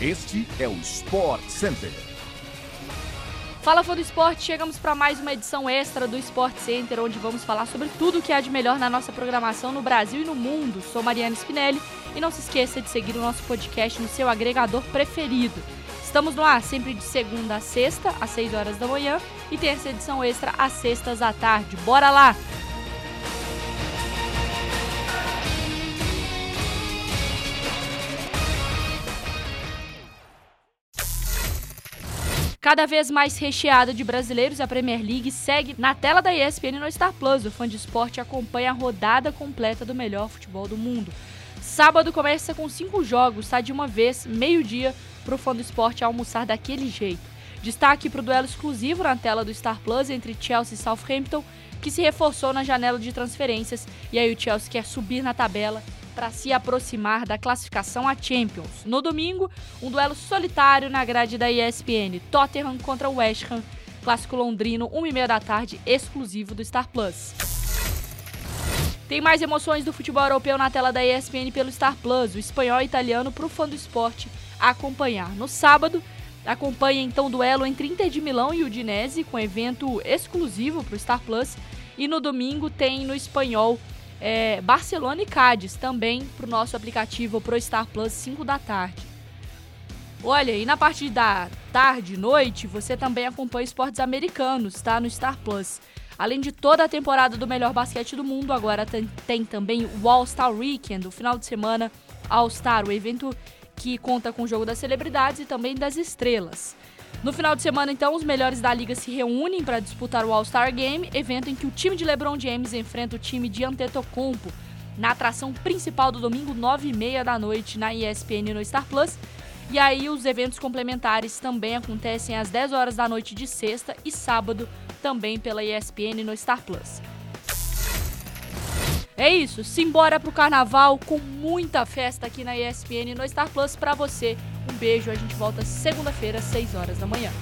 Este é o Sport Center. Fala fã do esporte, chegamos para mais uma edição extra do Sport Center, onde vamos falar sobre tudo o que há de melhor na nossa programação no Brasil e no mundo. Sou Mariana Spinelli e não se esqueça de seguir o nosso podcast no seu agregador preferido. Estamos no ar sempre de segunda a sexta, às 6 horas da manhã, e essa edição extra às sextas à tarde. Bora lá! Cada vez mais recheada de brasileiros, a Premier League segue na tela da ESPN no Star Plus. O fã de esporte acompanha a rodada completa do melhor futebol do mundo. Sábado começa com cinco jogos, tá de uma vez, meio-dia, para o fã do esporte almoçar daquele jeito. Destaque para o duelo exclusivo na tela do Star Plus entre Chelsea e Southampton, que se reforçou na janela de transferências, e aí o Chelsea quer subir na tabela para se aproximar da classificação à Champions. No domingo, um duelo solitário na grade da ESPN, Tottenham contra West Ham, clássico londrino, 1h30 da tarde, exclusivo do Star Plus. Tem mais emoções do futebol europeu na tela da ESPN pelo Star Plus, o espanhol e italiano para o fã do esporte acompanhar. No sábado, acompanha então o duelo entre Inter de Milão e Udinese, com evento exclusivo para o Star Plus. E no domingo tem no espanhol é, Barcelona e Cádiz, também para o nosso aplicativo Pro Star Plus, 5 da tarde. Olha, e na parte da tarde, noite, você também acompanha esportes americanos, tá? No Star Plus. Além de toda a temporada do melhor basquete do mundo, agora tem, tem também o All-Star Weekend, o final de semana All-Star, o evento que conta com o jogo das celebridades e também das estrelas. No final de semana, então, os melhores da liga se reúnem para disputar o All-Star Game, evento em que o time de LeBron James enfrenta o time de Antetokounmpo na atração principal do domingo, 9h30 da noite, na ESPN no Star Plus. E aí os eventos complementares também acontecem às 10 horas da noite de sexta e sábado, também pela ESPN no Star Plus. É isso, simbora pro carnaval com muita festa aqui na ESPN no Star Plus para você. Um beijo, a gente volta segunda-feira, às 6 horas da manhã.